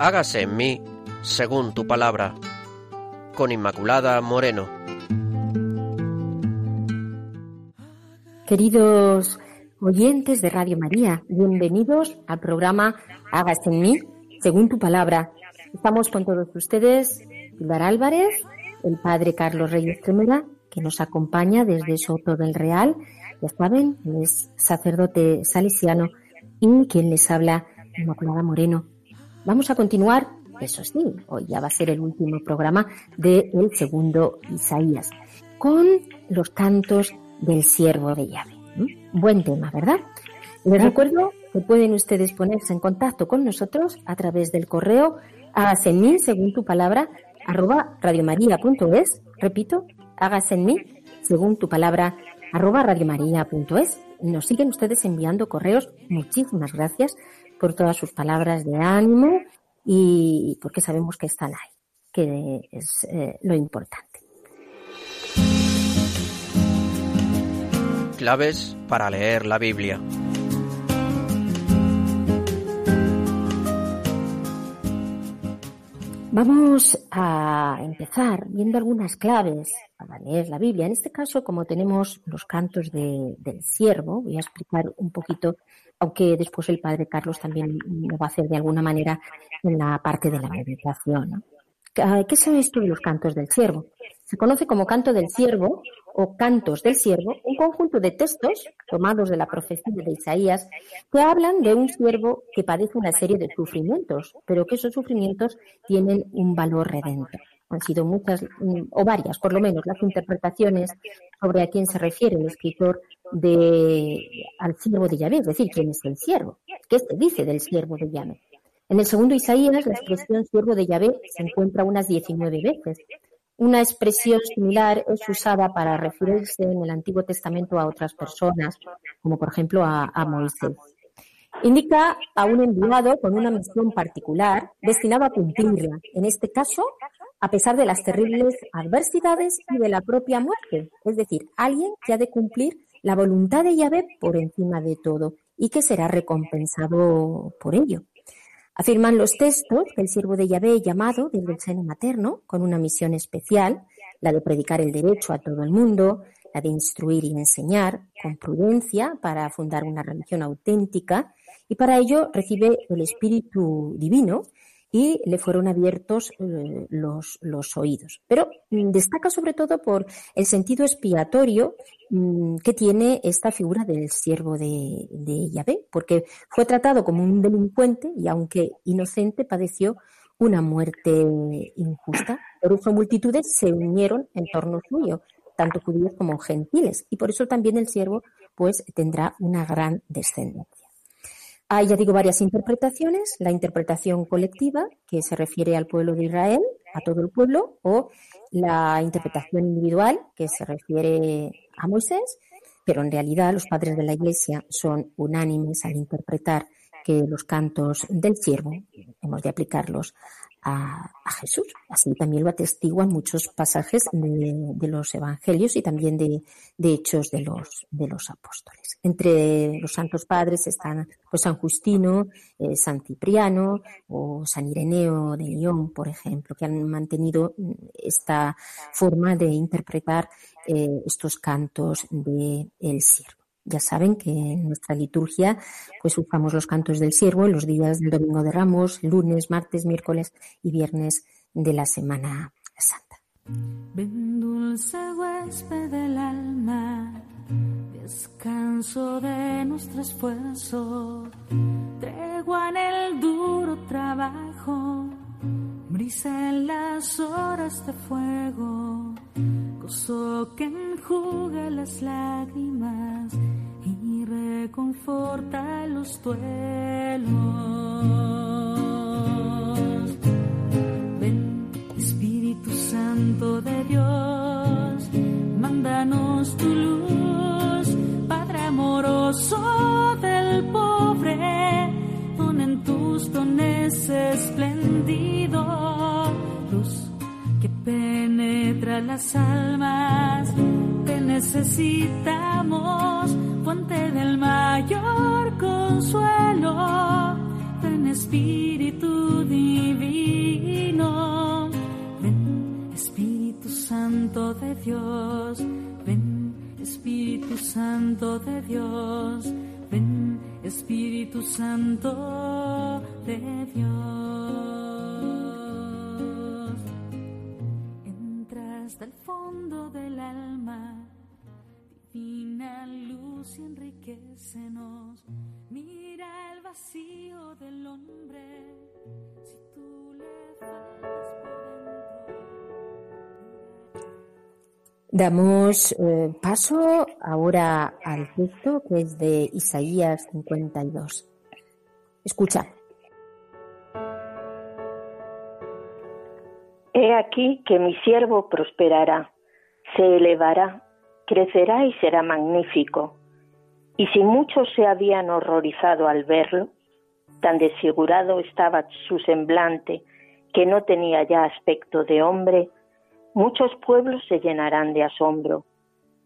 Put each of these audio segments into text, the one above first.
hágase en mí según tu palabra. Con Inmaculada Moreno. Queridos oyentes de Radio María, bienvenidos al programa Hágase en mí según tu palabra. Estamos con todos ustedes, Pilar Álvarez, el padre Carlos Reyes Tremera, que nos acompaña desde Soto del Real. Ya saben, es sacerdote salesiano y quien les habla, Inmaculada Moreno. Vamos a continuar, eso sí, hoy ya va a ser el último programa del segundo Isaías, con los cantos del siervo de llave. Buen tema, ¿verdad? Les recuerdo que pueden ustedes ponerse en contacto con nosotros a través del correo hágase en mí, según tu palabra, arroba radiomaria.es. Repito, hágase en mí, según tu palabra, arroba radiomaria.es. Nos siguen ustedes enviando correos. Muchísimas gracias por todas sus palabras de ánimo y porque sabemos que están ahí, que es eh, lo importante. Claves para leer la Biblia. Vamos a empezar viendo algunas claves para leer la Biblia. En este caso, como tenemos los cantos del siervo, voy a explicar un poquito aunque después el padre Carlos también lo va a hacer de alguna manera en la parte de la meditación. ¿Qué sabe esto de los cantos del siervo? Se conoce como canto del siervo o cantos del siervo, un conjunto de textos tomados de la profecía de Isaías que hablan de un siervo que padece una serie de sufrimientos, pero que esos sufrimientos tienen un valor redentor. Han sido muchas mm, o varias, por lo menos, las interpretaciones sobre a quién se refiere el escritor de, al siervo de Yahvé, es decir, quién es el siervo, qué se dice del siervo de Yahvé. En el segundo Isaías, la expresión siervo de Yahvé se encuentra unas 19 veces. Una expresión similar es usada para referirse en el Antiguo Testamento a otras personas, como por ejemplo a, a Moisés. Indica a un enviado con una misión particular destinado a cumplirla. En este caso, a pesar de las terribles adversidades y de la propia muerte, es decir, alguien que ha de cumplir la voluntad de Yahvé por encima de todo y que será recompensado por ello. Afirman los textos que el siervo de Yahvé llamado desde el seno materno con una misión especial, la de predicar el derecho a todo el mundo, la de instruir y enseñar con prudencia para fundar una religión auténtica y para ello recibe el Espíritu Divino y le fueron abiertos eh, los, los, oídos. Pero mm, destaca sobre todo por el sentido expiatorio mm, que tiene esta figura del siervo de, de Yahvé, porque fue tratado como un delincuente y aunque inocente padeció una muerte injusta. Por multitudes se unieron en torno suyo, tanto judíos como gentiles, y por eso también el siervo pues tendrá una gran descendencia. Hay, ya digo, varias interpretaciones. La interpretación colectiva, que se refiere al pueblo de Israel, a todo el pueblo, o la interpretación individual, que se refiere a Moisés, pero en realidad los padres de la Iglesia son unánimes al interpretar que los cantos del siervo hemos de aplicarlos a, Jesús. Así también lo atestiguan muchos pasajes de, los evangelios y también de, hechos de los, de los apóstoles. Entre los santos padres están pues, San Justino, eh, San Cipriano o San Ireneo de León, por ejemplo, que han mantenido mm, esta forma de interpretar eh, estos cantos del el siervo. Ya saben que en nuestra liturgia pues usamos los cantos del siervo en los días del Domingo de Ramos, lunes, martes, miércoles y viernes de la Semana Santa. Ven dulce huésped del alma, descanso de nuestro esfuerzo, tregua en el duro trabajo, brisa en las horas de fuego, gozo que enjuga las lágrimas reconforta los duelos. Ven, Espíritu Santo de Dios, mándanos tu luz, Padre amoroso del pobre, pon en tus dones esplendido, luz penetra las almas, te necesitamos, fuente del mayor consuelo, ven Espíritu Divino, ven Espíritu Santo de Dios, ven Espíritu Santo de Dios, ven Espíritu Santo de Dios. Hasta el fondo del alma, divina luz y enriquecenos. Mira el vacío del hombre, si tú le faltas Damos eh, paso ahora al texto que es de Isaías 52. Escucha. He aquí que mi siervo prosperará, se elevará, crecerá y será magnífico. Y si muchos se habían horrorizado al verlo, tan desfigurado estaba su semblante que no tenía ya aspecto de hombre, Muchos pueblos se llenarán de asombro.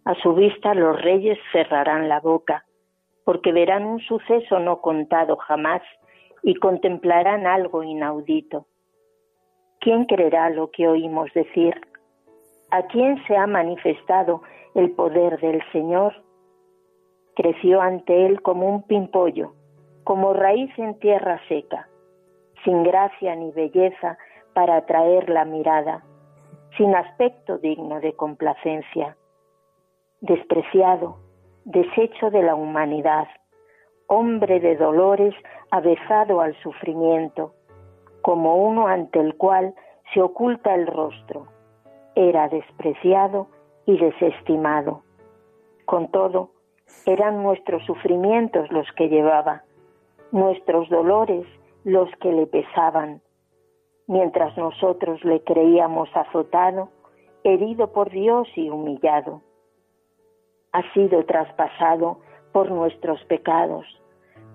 A su vista los reyes cerrarán la boca, porque verán un suceso no contado jamás y contemplarán algo inaudito. ¿Quién creerá lo que oímos decir? ¿A quién se ha manifestado el poder del Señor? Creció ante él como un pimpollo, como raíz en tierra seca, sin gracia ni belleza para atraer la mirada sin aspecto digno de complacencia, despreciado, deshecho de la humanidad, hombre de dolores, avezado al sufrimiento, como uno ante el cual se oculta el rostro. Era despreciado y desestimado. Con todo, eran nuestros sufrimientos los que llevaba, nuestros dolores los que le pesaban, mientras nosotros le creíamos azotado, herido por Dios y humillado. Ha sido traspasado por nuestros pecados,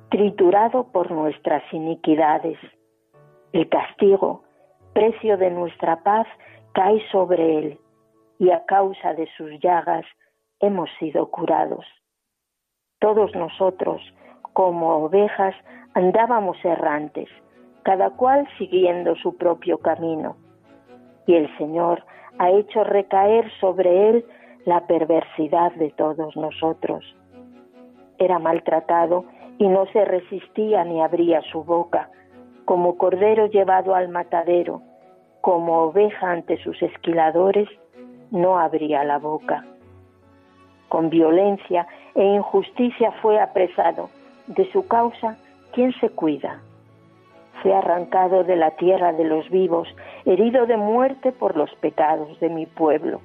triturado por nuestras iniquidades. El castigo, precio de nuestra paz, cae sobre él, y a causa de sus llagas hemos sido curados. Todos nosotros, como ovejas, andábamos errantes, cada cual siguiendo su propio camino. Y el Señor ha hecho recaer sobre él la perversidad de todos nosotros. Era maltratado y no se resistía ni abría su boca, como cordero llevado al matadero, como oveja ante sus esquiladores, no abría la boca. Con violencia e injusticia fue apresado. De su causa, ¿quién se cuida? fue arrancado de la tierra de los vivos, herido de muerte por los pecados de mi pueblo.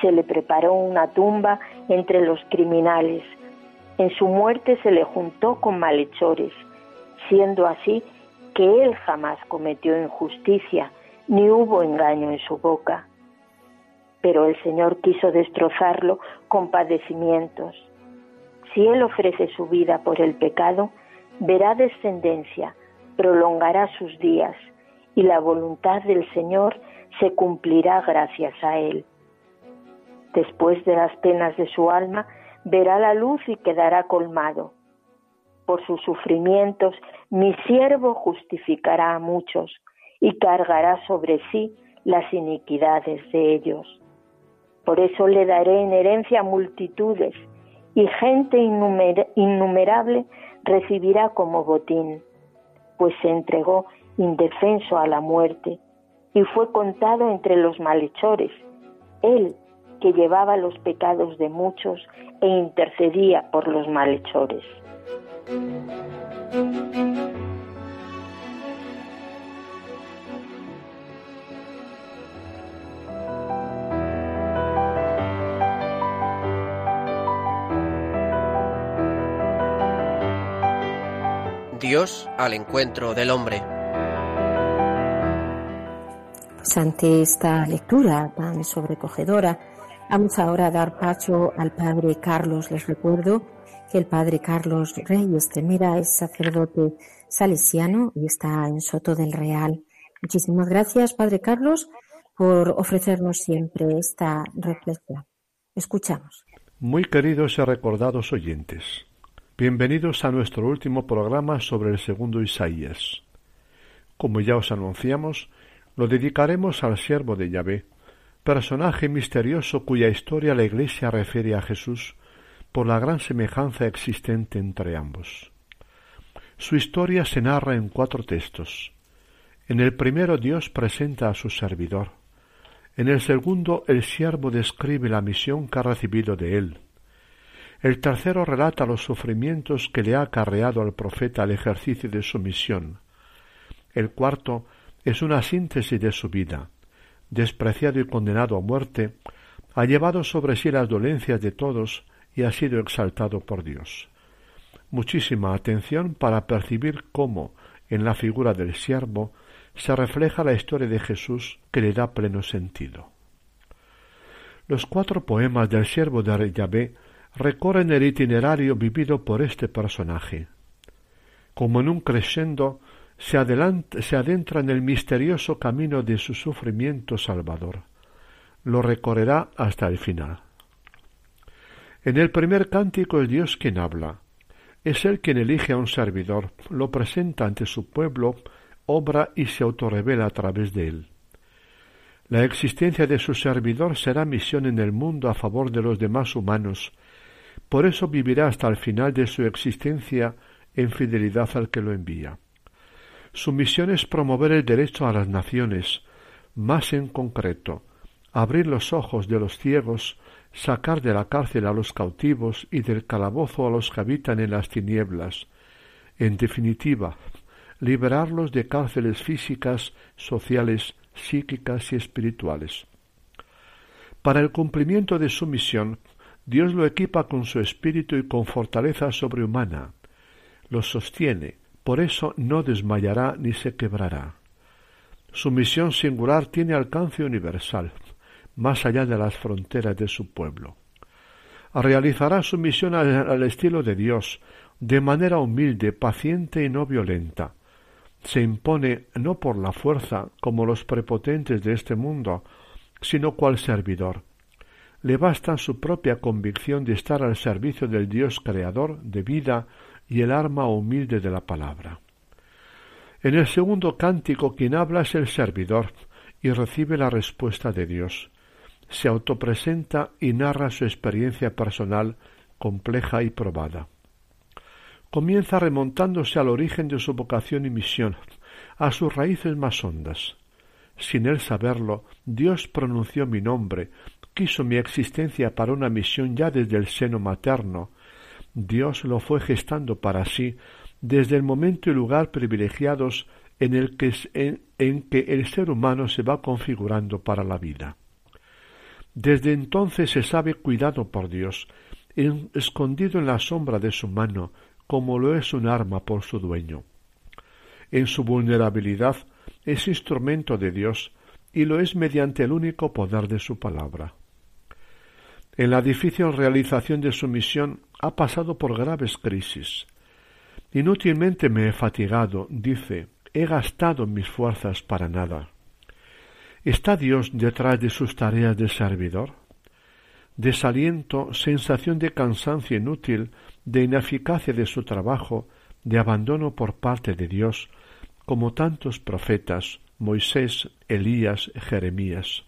Se le preparó una tumba entre los criminales. En su muerte se le juntó con malhechores, siendo así que él jamás cometió injusticia, ni hubo engaño en su boca. Pero el Señor quiso destrozarlo con padecimientos. Si él ofrece su vida por el pecado, verá descendencia, prolongará sus días y la voluntad del Señor se cumplirá gracias a él. Después de las penas de su alma, verá la luz y quedará colmado. Por sus sufrimientos, mi siervo justificará a muchos y cargará sobre sí las iniquidades de ellos. Por eso le daré en herencia multitudes y gente innumerable recibirá como botín pues se entregó indefenso a la muerte y fue contado entre los malhechores, él que llevaba los pecados de muchos e intercedía por los malhechores. Dios al encuentro del hombre. Ante esta lectura tan sobrecogedora, vamos ahora a dar paso al Padre Carlos. Les recuerdo el Padre Carlos Reyes Temera es sacerdote salesiano y está en Soto del Real. Muchísimas gracias, Padre Carlos, por ofrecernos siempre esta reflexión. Escuchamos. Muy queridos y recordados oyentes, Bienvenidos a nuestro último programa sobre el segundo Isaías. Como ya os anunciamos, lo dedicaremos al siervo de Yahvé, personaje misterioso cuya historia la Iglesia refiere a Jesús, por la gran semejanza existente entre ambos. Su historia se narra en cuatro textos. En el primero Dios presenta a su servidor. En el segundo el siervo describe la misión que ha recibido de él. El tercero relata los sufrimientos que le ha acarreado al profeta el ejercicio de su misión. El cuarto es una síntesis de su vida. Despreciado y condenado a muerte, ha llevado sobre sí las dolencias de todos y ha sido exaltado por Dios. Muchísima atención para percibir cómo, en la figura del siervo, se refleja la historia de Jesús que le da pleno sentido. Los cuatro poemas del siervo de Yahvé recorren el itinerario vivido por este personaje. Como en un crescendo, se, se adentra en el misterioso camino de su sufrimiento salvador. Lo recorrerá hasta el final. En el primer cántico es Dios quien habla. Es Él quien elige a un servidor, lo presenta ante su pueblo, obra y se autorrevela a través de él. La existencia de su servidor será misión en el mundo a favor de los demás humanos. Por eso vivirá hasta el final de su existencia en fidelidad al que lo envía. Su misión es promover el derecho a las naciones, más en concreto, abrir los ojos de los ciegos, sacar de la cárcel a los cautivos y del calabozo a los que habitan en las tinieblas, en definitiva, liberarlos de cárceles físicas, sociales, psíquicas y espirituales. Para el cumplimiento de su misión, Dios lo equipa con su espíritu y con fortaleza sobrehumana. Lo sostiene, por eso no desmayará ni se quebrará. Su misión singular tiene alcance universal más allá de las fronteras de su pueblo. Realizará su misión al, estilo de Dios, de manera humilde, paciente y no violenta. Se impone no por la fuerza, como los prepotentes de este mundo, sino cual servidor. Le basta su propia convicción de estar al servicio del Dios creador de vida y el arma humilde de la palabra. En el segundo cántico quien habla es el servidor y recibe la respuesta de Dios se autopresenta y narra su experiencia personal compleja y probada. Comienza remontándose al origen de su vocación y misión, a sus raíces más hondas. Sin él saberlo, Dios pronunció mi nombre, quiso mi existencia para una misión ya desde el seno materno. Dios lo fue gestando para sí desde el momento y lugar privilegiados en, el que, en que el ser humano se va configurando para la vida. Desde entonces se sabe cuidado por Dios, escondido en la sombra de su mano, como lo es un arma por su dueño. En su vulnerabilidad es instrumento de Dios y lo es mediante el único poder de su palabra. En la difícil realización de su misión ha pasado por graves crisis. Inútilmente me he fatigado, dice, he gastado mis fuerzas para nada. ¿Está Dios detrás de sus tareas de servidor? Desaliento, sensación de cansancio inútil, de ineficacia de su trabajo, de abandono por parte de Dios, como tantos profetas, Moisés, Elías, Jeremías.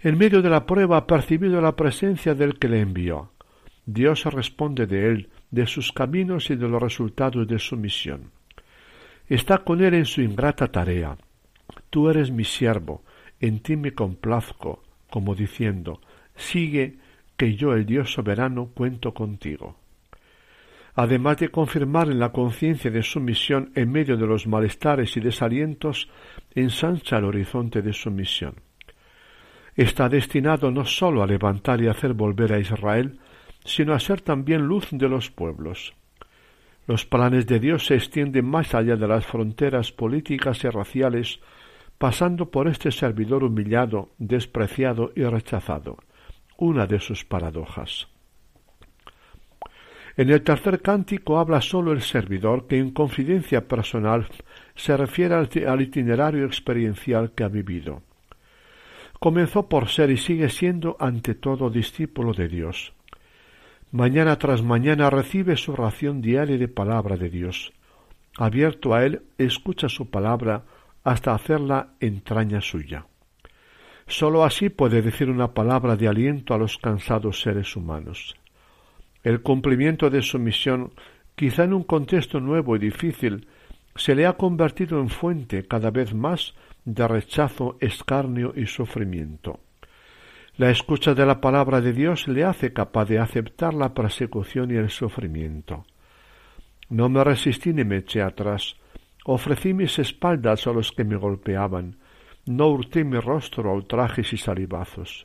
En medio de la prueba ha percibido la presencia del que le envió. Dios responde de él, de sus caminos y de los resultados de su misión. Está con él en su ingrata tarea, Tú eres mi siervo, en ti me complazco, como diciendo, sigue que yo, el Dios soberano, cuento contigo. Además de confirmar en la conciencia de su misión en medio de los malestares y desalientos, ensancha el horizonte de su misión. Está destinado no sólo a levantar y hacer volver a Israel, sino a ser también luz de los pueblos. Los planes de Dios se extienden más allá de las fronteras políticas y raciales pasando por este servidor humillado, despreciado y rechazado, una de sus paradojas. En el tercer cántico habla sólo el servidor que en confidencia personal se refiere al itinerario experiencial que ha vivido. Comenzó por ser y sigue siendo ante todo discípulo de Dios. Mañana tras mañana recibe su ración diaria de palabra de Dios. Abierto a él, escucha su palabra hasta hacerla entraña suya. Sólo así puede decir una palabra de aliento a los cansados seres humanos. El cumplimiento de su misión, quizá en un contexto nuevo y difícil, se le ha convertido en fuente cada vez más de rechazo, escarnio y sufrimiento. La escucha de la palabra de Dios le hace capaz de aceptar la persecución y el sufrimiento. No me resistí ni me eché atrás. Ofrecí mis espaldas a los que me golpeaban. No hurté mi rostro a ultrajes y salivazos.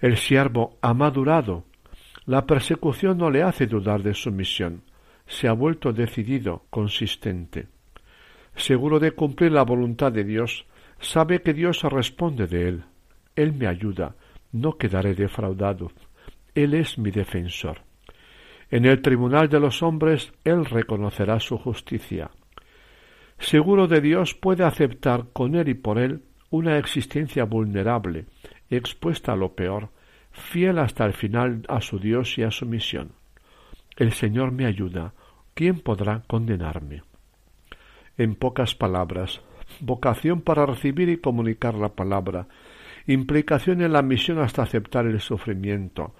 El siervo ha madurado. La persecución no le hace dudar de su misión. Se ha vuelto decidido, consistente. Seguro de cumplir la voluntad de Dios, sabe que Dios responde de él. Él me ayuda, no quedaré defraudado. Él es mi defensor. En el tribunal de los hombres Él reconocerá su justicia. Seguro de Dios puede aceptar con Él y por Él una existencia vulnerable, expuesta a lo peor, fiel hasta el final a su Dios y a su misión. El Señor me ayuda. ¿Quién podrá condenarme? En pocas palabras, vocación para recibir y comunicar la palabra, implicación en la misión hasta aceptar el sufrimiento,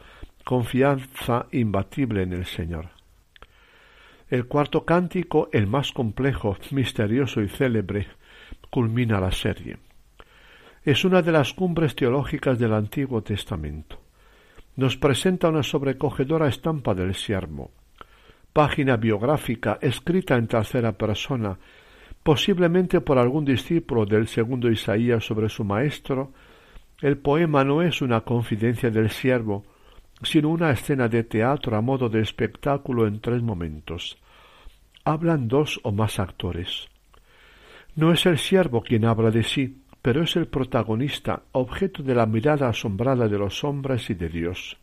confianza imbatible en el Señor. El cuarto cántico, el más complejo, misterioso y célebre, culmina la serie. Es una de las cumbres teológicas del Antiguo Testamento. Nos presenta una sobrecogedora estampa del siervo, página biográfica escrita en tercera persona, posiblemente por algún discípulo del segundo Isaías sobre su maestro, el poema no es una confidencia del siervo, sino una escena de teatro a modo de espectáculo en tres momentos. Hablan dos o más actores. No es el siervo quien habla de sí, pero es el protagonista, objeto de la mirada asombrada de los hombres y de Dios.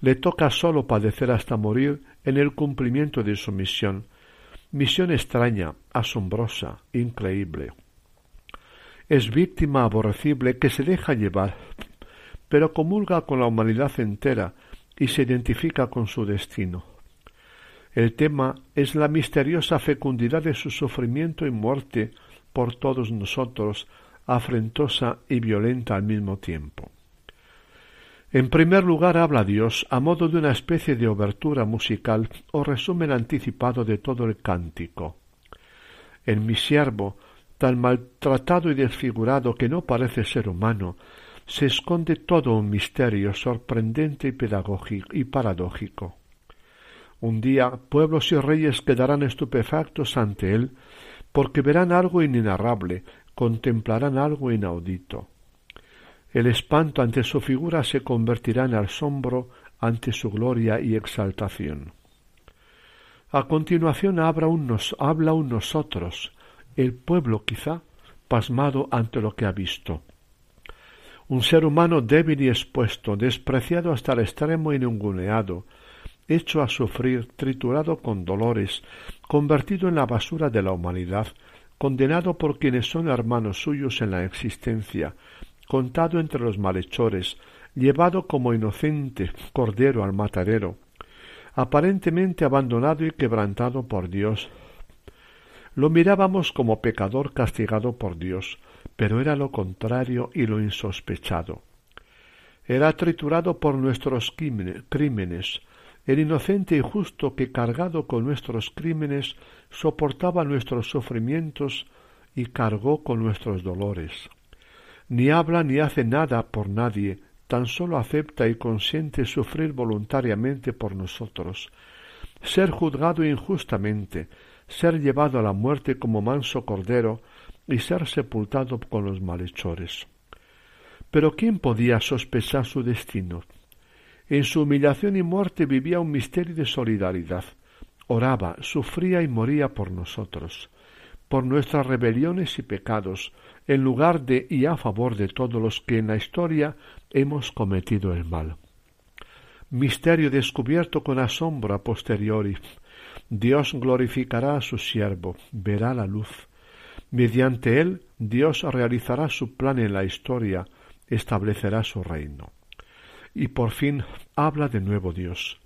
Le toca solo padecer hasta morir en el cumplimiento de su misión, misión extraña, asombrosa, increíble. Es víctima aborrecible que se deja llevar, pero comulga con la humanidad entera y se identifica con su destino. El tema es la misteriosa fecundidad de su sufrimiento y muerte por todos nosotros, afrentosa y violenta al mismo tiempo. En primer lugar habla Dios a modo de una especie de obertura musical o resumen anticipado de todo el cántico. En mi siervo tan maltratado y desfigurado que no parece ser humano, se esconde todo un misterio sorprendente y y paradójico. Un día pueblos y reyes quedarán estupefactos ante él, porque verán algo inenarrable, contemplarán algo inaudito. El espanto ante su figura se convertirá en asombro ante su gloria y exaltación. A continuación habla habla un nosotros, el pueblo quizá pasmado ante lo que ha visto. Un ser humano débil y expuesto, despreciado hasta el extremo y ninguneado, hecho a sufrir, triturado con dolores, convertido en la basura de la humanidad, condenado por quienes son hermanos suyos en la existencia, contado entre los malhechores, llevado como inocente cordero al matadero, aparentemente abandonado y quebrantado por Dios, lo mirábamos como pecador castigado por Dios, pero era lo contrario y lo insospechado. Era triturado por nuestros crímenes, el inocente y justo que cargado con nuestros crímenes soportaba nuestros sufrimientos y cargó con nuestros dolores. Ni habla ni hace nada por nadie, tan solo acepta y consiente sufrir voluntariamente por nosotros, ser juzgado injustamente, ser llevado a la muerte como manso cordero y ser sepultado con los malhechores. Pero ¿quién podía sospechar su destino? En su humillación y muerte vivía un misterio de solidaridad. Oraba, sufría y moría por nosotros, por nuestras rebeliones y pecados, en lugar de y a favor de todos los que en la historia hemos cometido el mal. Misterio descubierto con asombro a posteriori, Dios glorificará a su siervo, verá la luz. Mediante él, Dios realizará su plan en la historia, establecerá su reino. Y por fin habla de nuevo Dios.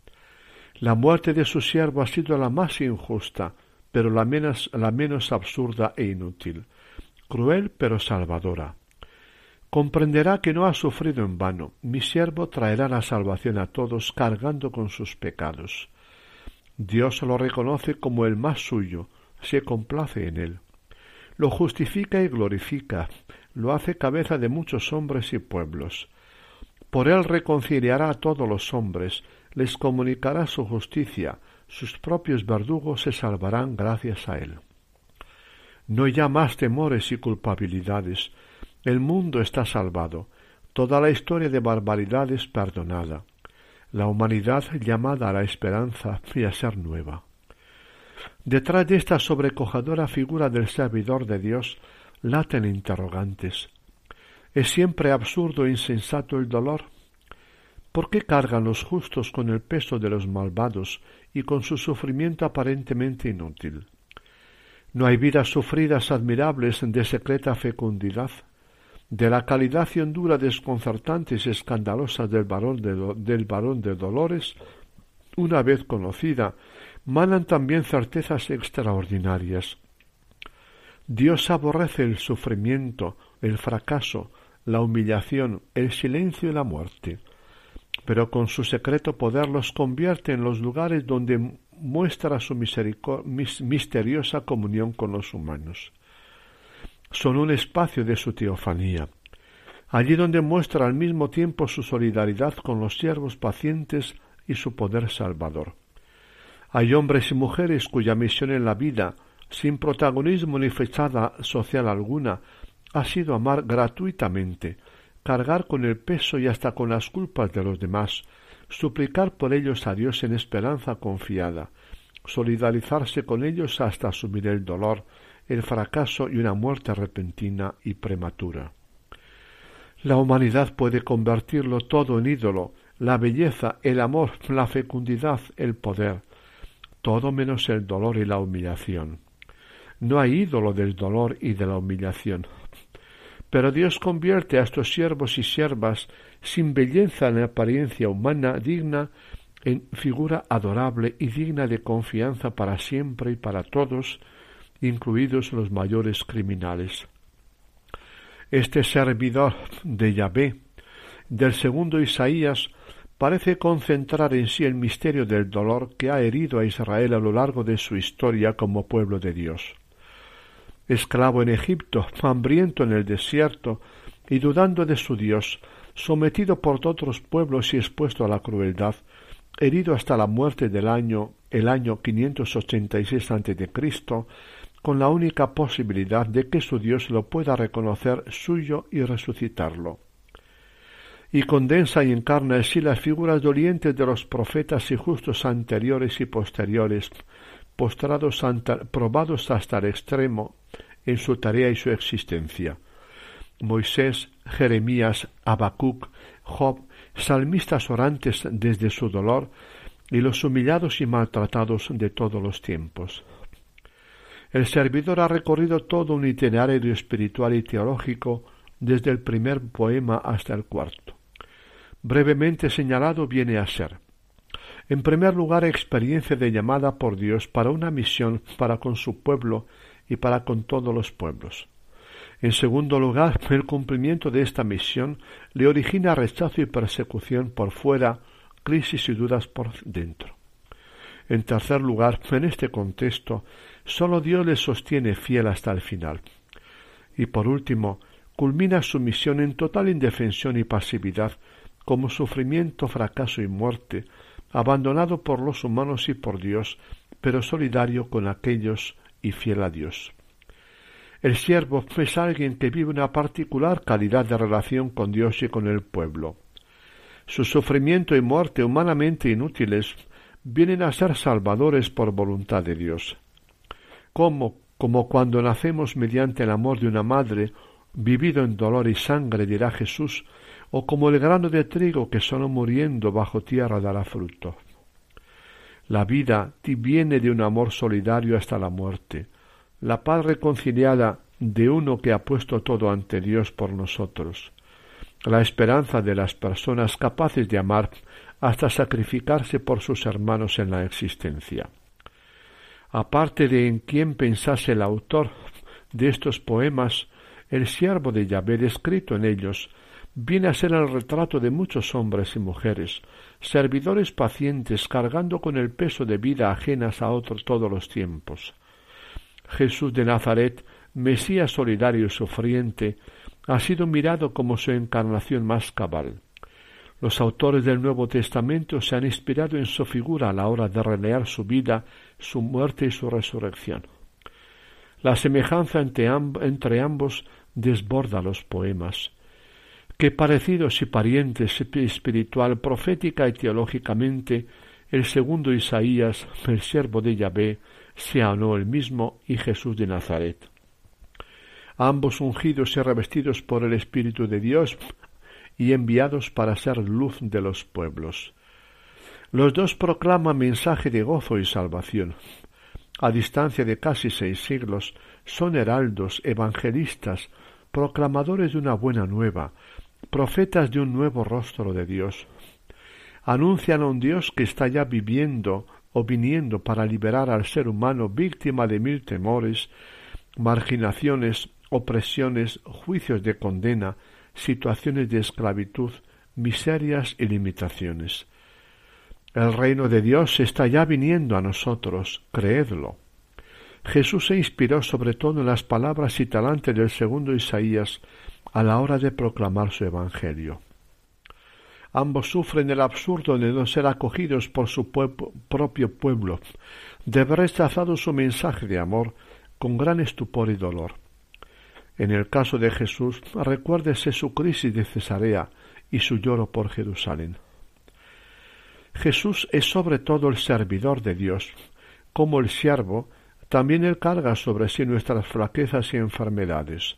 La muerte de su siervo ha sido la más injusta, pero la menos, la menos absurda e inútil, cruel pero salvadora. comprenderá que no ha sufrido en vano. Mi siervo traerá la salvación a todos cargando con sus pecados. Dios lo reconoce como el más suyo, se complace en él. Lo justifica y glorifica, lo hace cabeza de muchos hombres y pueblos. Por él reconciliará a todos los hombres, les comunicará su justicia, sus propios verdugos se salvarán gracias a él. No ya más temores y culpabilidades, el mundo está salvado, toda la historia de barbaridades perdonada, la humanidad llamada a la esperanza y a ser nueva. Detrás de esta sobrecojadora figura del servidor de Dios laten interrogantes. ¿Es siempre absurdo e insensato el dolor? ¿Por qué cargan los justos con el peso de los malvados y con su sufrimiento aparentemente inútil? ¿No hay vidas sufridas admirables de secreta fecundidad? De la calidad y hondura desconcertantes y escandalosas del varón de, del varón de dolores, una vez conocida, manan también certezas extraordinarias. Dios aborrece el sufrimiento, el fracaso, la humillación, el silencio y la muerte, pero con su secreto poder los convierte en los lugares donde muestra su misteriosa comunión con los humanos. Son un espacio de su teofanía, allí donde muestra al mismo tiempo su solidaridad con los siervos pacientes y su poder salvador. Hay hombres y mujeres cuya misión en la vida sin protagonismo ni fechada social alguna, ha sido amar gratuitamente, cargar con el peso y hasta con las culpas de los demás, suplicar por ellos a Dios en esperanza confiada, solidarizarse con ellos hasta asumir el dolor, el fracaso y una muerte repentina y prematura. La humanidad puede convertirlo todo en ídolo, la belleza, el amor, la fecundidad, el poder, todo menos el dolor y la humillación. No hay ídolo del dolor y de la humillación. Pero Dios convierte a estos siervos y siervas sin belleza en apariencia humana digna en figura adorable y digna de confianza para siempre y para todos, incluidos los mayores criminales. Este servidor de Yahvé, del segundo Isaías, parece concentrar en sí el misterio del dolor que ha herido a Israel a lo largo de su historia como pueblo de Dios esclavo en Egipto, hambriento en el desierto, y dudando de su Dios, sometido por otros pueblos y expuesto a la crueldad, herido hasta la muerte del año, el año 586 a.C., con la única posibilidad de que su Dios lo pueda reconocer suyo y resucitarlo. Y condensa y encarna así las figuras dolientes de los profetas y justos anteriores y posteriores, postrados probados hasta el extremo en su tarea y su existencia. Moisés, Jeremías, Habacuc, Job, salmistas orantes desde su dolor, y los humillados y maltratados de todos los tiempos. El servidor ha recorrido todo un itinerario espiritual y teológico desde el primer poema hasta el cuarto. Brevemente señalado viene a ser en primer lugar, experiencia de llamada por Dios para una misión para con su pueblo y para con todos los pueblos. En segundo lugar, el cumplimiento de esta misión le origina rechazo y persecución por fuera, crisis y dudas por dentro. En tercer lugar, en este contexto, sólo Dios le sostiene fiel hasta el final. Y por último, culmina su misión en total indefensión y pasividad, como sufrimiento, fracaso y muerte, abandonado por los humanos y por Dios, pero solidario con aquellos y fiel a Dios. El siervo es alguien que vive una particular calidad de relación con Dios y con el pueblo. Su sufrimiento y muerte humanamente inútiles vienen a ser salvadores por voluntad de Dios. Como, como cuando nacemos mediante el amor de una madre, vivido en dolor y sangre, dirá Jesús, o como el grano de trigo que solo muriendo bajo tierra dará fruto. La vida viene de un amor solidario hasta la muerte, la paz reconciliada de uno que ha puesto todo ante Dios por nosotros, la esperanza de las personas capaces de amar hasta sacrificarse por sus hermanos en la existencia. Aparte de en quién pensase el autor de estos poemas, el siervo de Yahvé descrito en ellos, viene a ser el retrato de muchos hombres y mujeres, servidores pacientes cargando con el peso de vida ajenas a otros todos los tiempos. Jesús de Nazaret, Mesías solidario y sufriente, ha sido mirado como su encarnación más cabal. Los autores del Nuevo Testamento se han inspirado en su figura a la hora de relear su vida, su muerte y su resurrección. La semejanza entre, entre ambos desborda los poemas. Qué parecidos y parientes espiritual, profética y teológicamente, el segundo Isaías, el siervo de Yahvé, sea o no el mismo y Jesús de Nazaret. Ambos ungidos y revestidos por el Espíritu de Dios y enviados para ser luz de los pueblos. Los dos proclaman mensaje de gozo y salvación. A distancia de casi seis siglos, son heraldos, evangelistas, proclamadores de una buena nueva, profetas de un nuevo rostro de Dios. Anuncian a un Dios que está ya viviendo o viniendo para liberar al ser humano víctima de mil temores, marginaciones, opresiones, juicios de condena, situaciones de esclavitud, miserias y limitaciones. El reino de Dios está ya viniendo a nosotros, creedlo. Jesús se inspiró sobre todo en las palabras y talante del segundo Isaías a la hora de proclamar su Evangelio. Ambos sufren el absurdo de no ser acogidos por su propio pueblo, de haber rechazado su mensaje de amor con gran estupor y dolor. En el caso de Jesús, recuérdese su crisis de Cesarea y su lloro por Jerusalén. Jesús es sobre todo el servidor de Dios. Como el siervo, también él carga sobre sí nuestras flaquezas y enfermedades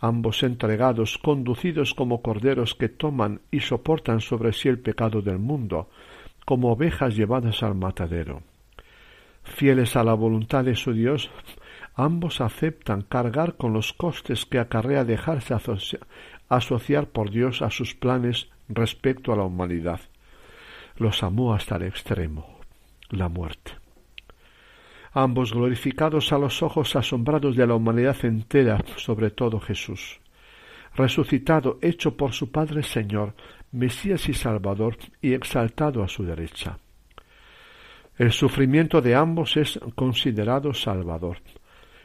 ambos entregados, conducidos como corderos que toman y soportan sobre sí el pecado del mundo, como ovejas llevadas al matadero. Fieles a la voluntad de su Dios, ambos aceptan cargar con los costes que acarrea dejarse asociar por Dios a sus planes respecto a la humanidad. Los amó hasta el extremo, la muerte ambos glorificados a los ojos asombrados de la humanidad entera, sobre todo Jesús, resucitado, hecho por su Padre Señor, Mesías y Salvador, y exaltado a su derecha. El sufrimiento de ambos es considerado salvador.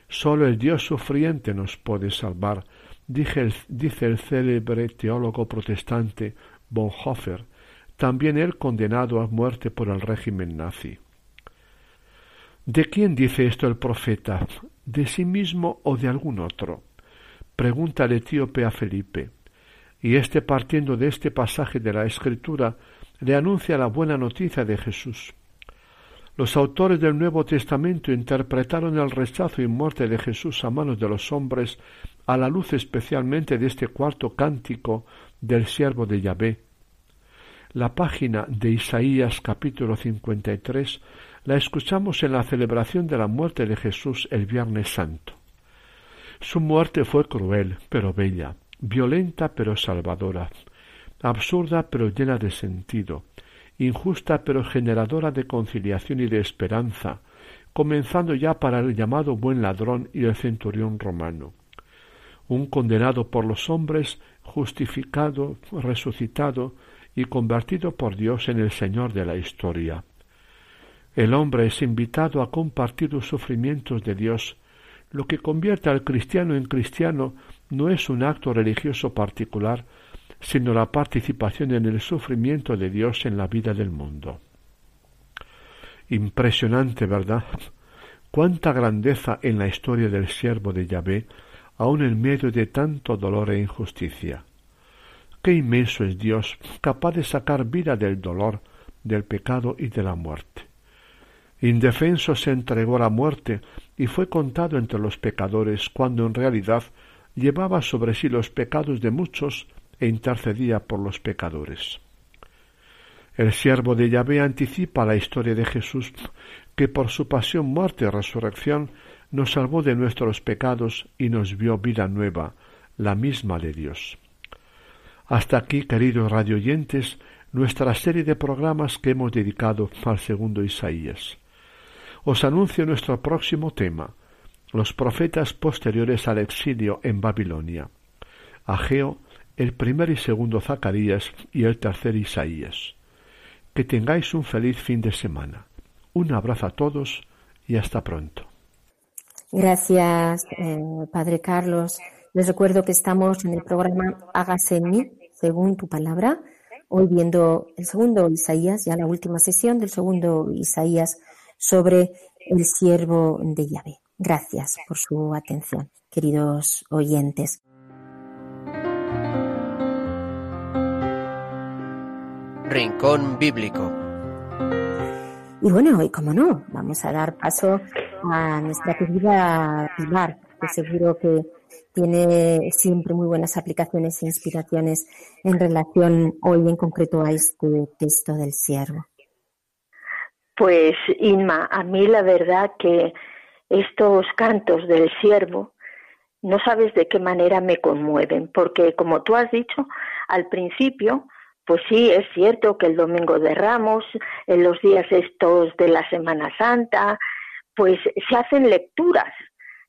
Sólo el Dios sufriente nos puede salvar, dice el célebre teólogo protestante Bonhoeffer, también él condenado a muerte por el régimen nazi. ¿De quién dice esto el profeta? ¿De sí mismo o de algún otro? Pregunta el etíope a Felipe. Y éste, partiendo de este pasaje de la Escritura, le anuncia la buena noticia de Jesús. Los autores del Nuevo Testamento interpretaron el rechazo y muerte de Jesús a manos de los hombres a la luz especialmente de este cuarto cántico del siervo de Yahvé. La página de Isaías capítulo 53 la escuchamos en la celebración de la muerte de Jesús el Viernes Santo. Su muerte fue cruel, pero bella, violenta, pero salvadora, absurda, pero llena de sentido, injusta, pero generadora de conciliación y de esperanza, comenzando ya para el llamado buen ladrón y el centurión romano. Un condenado por los hombres, justificado, resucitado y convertido por Dios en el Señor de la historia. El hombre es invitado a compartir los sufrimientos de Dios. Lo que convierte al cristiano en cristiano no es un acto religioso particular, sino la participación en el sufrimiento de Dios en la vida del mundo. Impresionante, ¿verdad? Cuánta grandeza en la historia del siervo de Yahvé, aun en medio de tanto dolor e injusticia. Qué inmenso es Dios, capaz de sacar vida del dolor, del pecado y de la muerte. Indefenso se entregó a la muerte y fue contado entre los pecadores cuando en realidad llevaba sobre sí los pecados de muchos e intercedía por los pecadores. El siervo de Yahvé anticipa la historia de Jesús que por su pasión, muerte y resurrección nos salvó de nuestros pecados y nos vio vida nueva, la misma de Dios. Hasta aquí, queridos radioyentes, nuestra serie de programas que hemos dedicado al segundo Isaías os anuncio nuestro próximo tema, los profetas posteriores al exilio en Babilonia. Ageo, el primer y segundo Zacarías y el tercer Isaías. Que tengáis un feliz fin de semana. Un abrazo a todos y hasta pronto. Gracias, eh, Padre Carlos. Les recuerdo que estamos en el programa Hágase en mí, según tu palabra, hoy viendo el segundo Isaías, ya la última sesión del segundo Isaías sobre el siervo de Yahvé. Gracias por su atención, queridos oyentes. Rincón Bíblico. Y bueno, y como no, vamos a dar paso a nuestra querida Pilar, que seguro que tiene siempre muy buenas aplicaciones e inspiraciones en relación hoy en concreto a este texto del siervo. Pues Inma, a mí la verdad que estos cantos del siervo no sabes de qué manera me conmueven, porque como tú has dicho al principio, pues sí, es cierto que el domingo de Ramos, en los días estos de la Semana Santa, pues se hacen lecturas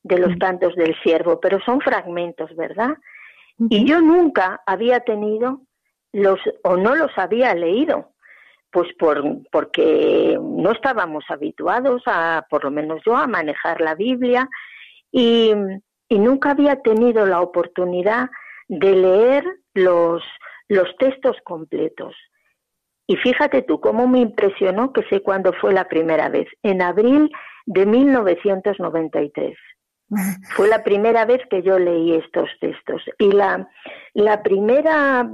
de los cantos del siervo, pero son fragmentos, ¿verdad? Y yo nunca había tenido los, o no los había leído, pues por, porque no estábamos habituados a, por lo menos yo, a manejar la Biblia y, y nunca había tenido la oportunidad de leer los, los textos completos. Y fíjate tú cómo me impresionó que sé cuándo fue la primera vez, en abril de 1993. Fue la primera vez que yo leí estos textos. Y la, la primera,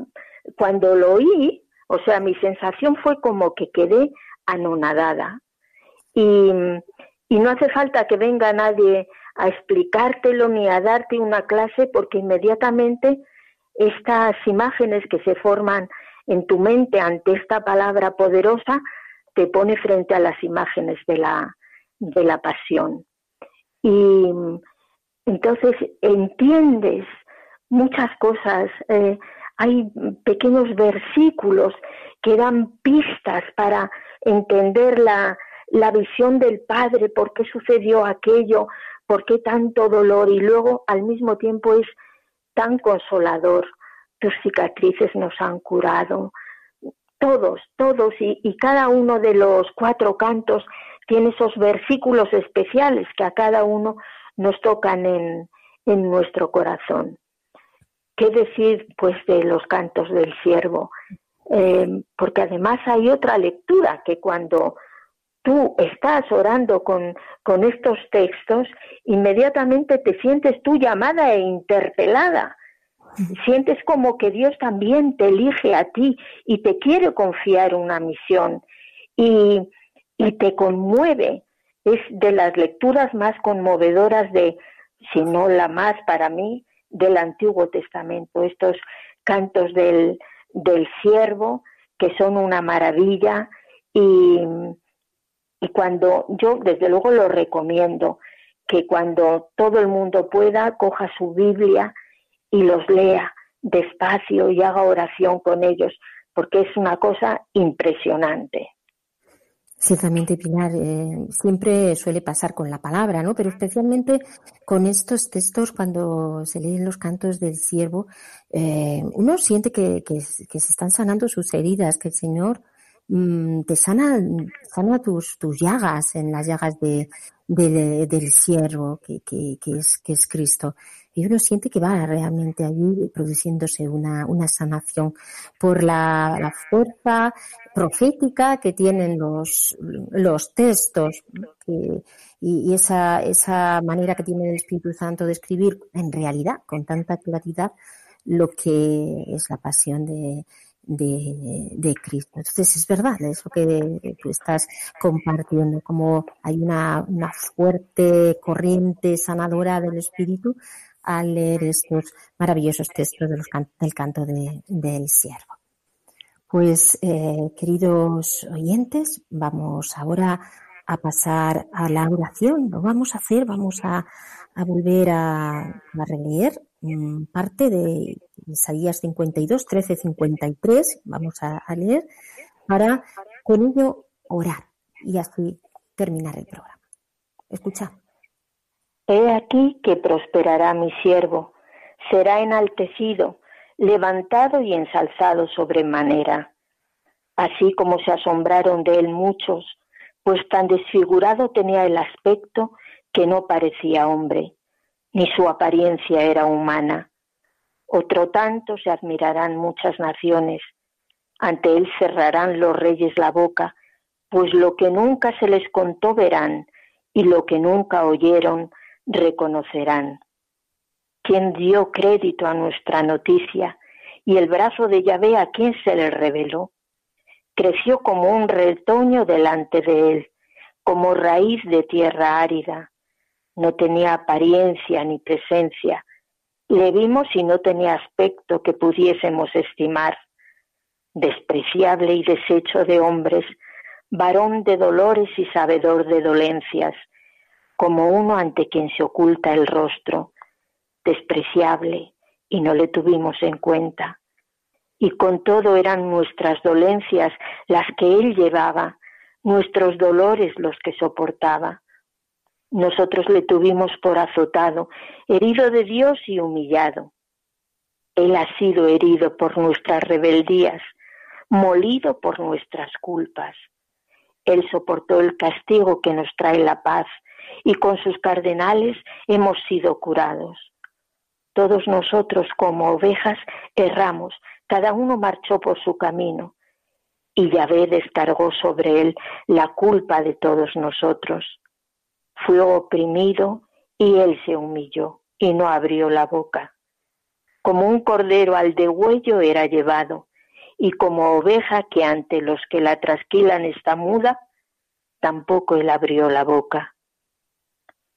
cuando lo oí, o sea, mi sensación fue como que quedé anonadada. Y, no hace falta que venga nadie a explicártelo ni a darte una clase porque inmediatamente estas imágenes que se forman en tu mente ante esta palabra poderosa te pone frente a las imágenes de la, de la pasión. Y entonces entiendes muchas cosas. Eh, hay pequeños versículos que dan pistas para entender la, visión del Padre, por qué sucedió aquello, por qué tanto dolor y luego al mismo tiempo es tan consolador. Tus cicatrices nos han curado. Todos, todos y, cada uno de los cuatro cantos tiene esos versículos especiales que a cada uno nos tocan en nuestro corazón. ¿Qué decir pues de los cantos del siervo? Eh, porque además hay otra lectura que cuando tú estás orando con, con estos textos, inmediatamente te sientes tú llamada e interpelada. Sientes como que Dios también te elige a ti y te quiere confiar una misión. Y, y te conmueve. Es de las lecturas más conmovedoras de, si no la más para mí, del Antiguo Testamento. Estos cantos del, del siervo, que son una maravilla y, y cuando yo desde luego lo recomiendo, que cuando todo el mundo pueda, coja su Biblia y los lea despacio y haga oración con ellos, porque es una cosa impresionante. Ciertamente, Pilar, eh, siempre suele pasar con la palabra, ¿no? Pero especialmente con estos textos, cuando se leen los cantos del siervo, eh, uno siente que, que, se están sanando sus heridas, que el Señor mm, te sana, sana tus, tus llagas en las llagas de, del siervo, que, que, es, que es Cristo y uno siente que va realmente allí produciéndose una, una sanación por la, la fuerza profética que tienen los, los textos y, esa, esa manera que tiene el Espíritu Santo de escribir en realidad con tanta claridad lo que es la pasión de, de, Cristo. Entonces es verdad, es lo que tú estás compartiendo, como hay una, una fuerte corriente sanadora del Espíritu al leer estos maravillosos textos del canto de, del siervo. Pues, eh, queridos oyentes, vamos ahora a pasar a la oración. Lo vamos a hacer, vamos a, a volver a, a releer mm, parte de Isaías 52, 13, 53. Vamos a, a leer para con ello orar y así terminar el programa. Escucha. He aquí que prosperará mi siervo, será enaltecido, levantado y ensalzado sobremanera. Así como se asombraron de él muchos, pues tan desfigurado tenía el aspecto que no parecía hombre, ni su apariencia era humana. Otro tanto se admirarán muchas naciones, ante él cerrarán los reyes la boca, pues lo que nunca se les contó verán, y lo que nunca oyeron reconocerán. ¿Quién dio crédito a nuestra noticia? Y el brazo de Yahvé a quién se le reveló. Creció como un retoño delante de él, como raíz de tierra árida. No tenía apariencia ni presencia. Le vimos y no tenía aspecto que pudiésemos estimar. Despreciable y deshecho de hombres, varón de dolores y sabedor de dolencias, como uno ante quien se oculta el rostro, despreciable, y no le tuvimos en cuenta. Y con todo eran nuestras dolencias las que él llevaba, nuestros dolores los que soportaba. Nosotros le tuvimos por azotado, herido de Dios y humillado. Él ha sido herido por nuestras rebeldías, molido por nuestras culpas. Él soportó el castigo que nos trae la paz y con sus cardenales hemos sido curados. Todos nosotros como ovejas erramos, cada uno marchó por su camino, y Yahvé descargó sobre él la culpa de todos nosotros. Fue oprimido y él se humilló y no abrió la boca. Como un cordero al degüello era llevado, y como oveja que ante los que la trasquilan está muda, tampoco él abrió la boca.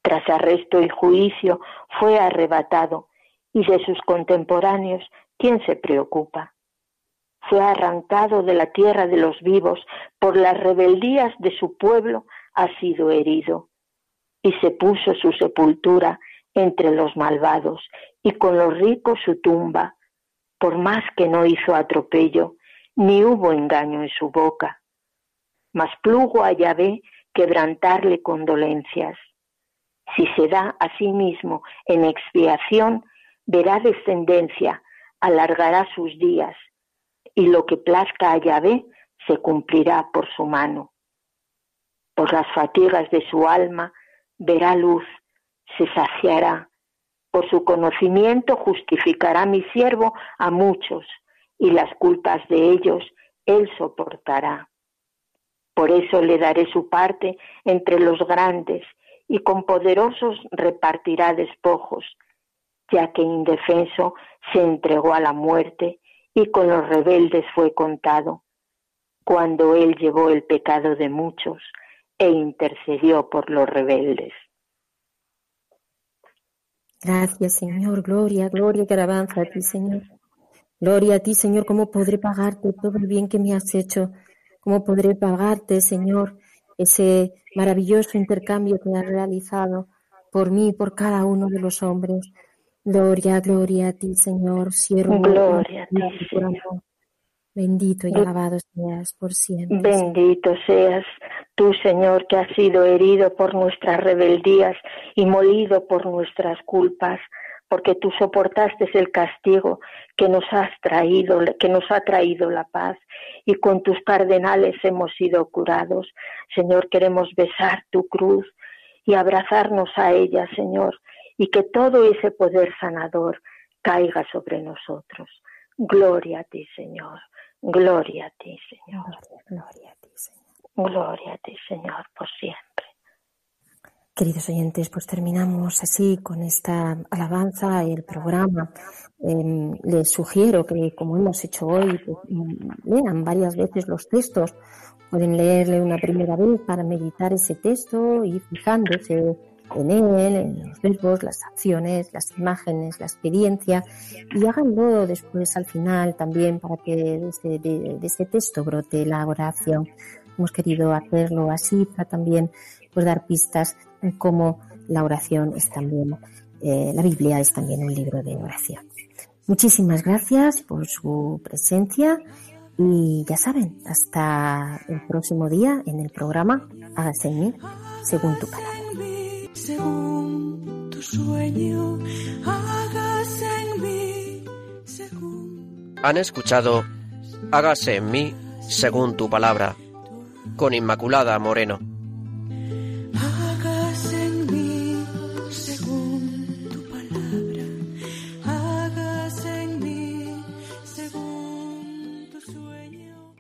Tras arresto y juicio fue arrebatado, y de sus contemporáneos, ¿quién se preocupa? Fue arrancado de la tierra de los vivos, por las rebeldías de su pueblo ha sido herido, y se puso su sepultura entre los malvados, y con los ricos su tumba, por más que no hizo atropello, ni hubo engaño en su boca. Mas plugo a Yahvé quebrantarle condolencias si se da a sí mismo en expiación, verá descendencia, alargará sus días, y lo que plazca a Yahvé se cumplirá por su mano. Por las fatigas de su alma verá luz, se saciará. Por su conocimiento justificará mi siervo a muchos, y las culpas de ellos él soportará. Por eso le daré su parte entre los grandes, y con poderosos repartirá despojos, ya que indefenso se entregó a la muerte y con los rebeldes fue contado, cuando él llevó el pecado de muchos e intercedió por los rebeldes. Gracias, Señor. Gloria, gloria, que alabanza a ti, Señor. Gloria a ti, Señor. ¿Cómo podré pagarte todo el bien que me has hecho? ¿Cómo podré pagarte, Señor, ese maravilloso intercambio que has realizado por mí y por cada uno de los hombres. Gloria, gloria a ti, Señor, siervo. Gloria a ti, Bendito y alabado seas por siempre. Bendito seas tú, Señor, que has sido herido por nuestras rebeldías y molido por nuestras culpas porque tú soportaste el castigo que nos has traído, que nos ha traído la paz, y con tus cardenales hemos sido curados. Señor, queremos besar tu cruz y abrazarnos a ella, Señor, y que todo ese poder sanador caiga sobre nosotros. Gloria a ti, Señor. Gloria a ti, Señor. Gloria a ti, Señor. Gloria a ti, Señor, por siempre. Queridos oyentes, pues terminamos así con esta alabanza el programa. Em, les sugiero que, como hemos hecho hoy, pues, lean varias veces los textos. Pueden leerle una primera vez para meditar ese texto y fijándose en él, en los verbos, las acciones, las imágenes, la experiencia y háganlo después al final también para que de, de ese texto brote la oración. Hemos querido hacerlo así para también pues, dar pistas cómo la oración es también, eh, la Biblia es también un libro de oración. Muchísimas gracias por su presencia y ya saben, hasta el próximo día en el programa Hágase en mí según tu palabra. Sueño, hágase en mí según. Han escuchado Hágase en mí según tu palabra, con Inmaculada Moreno.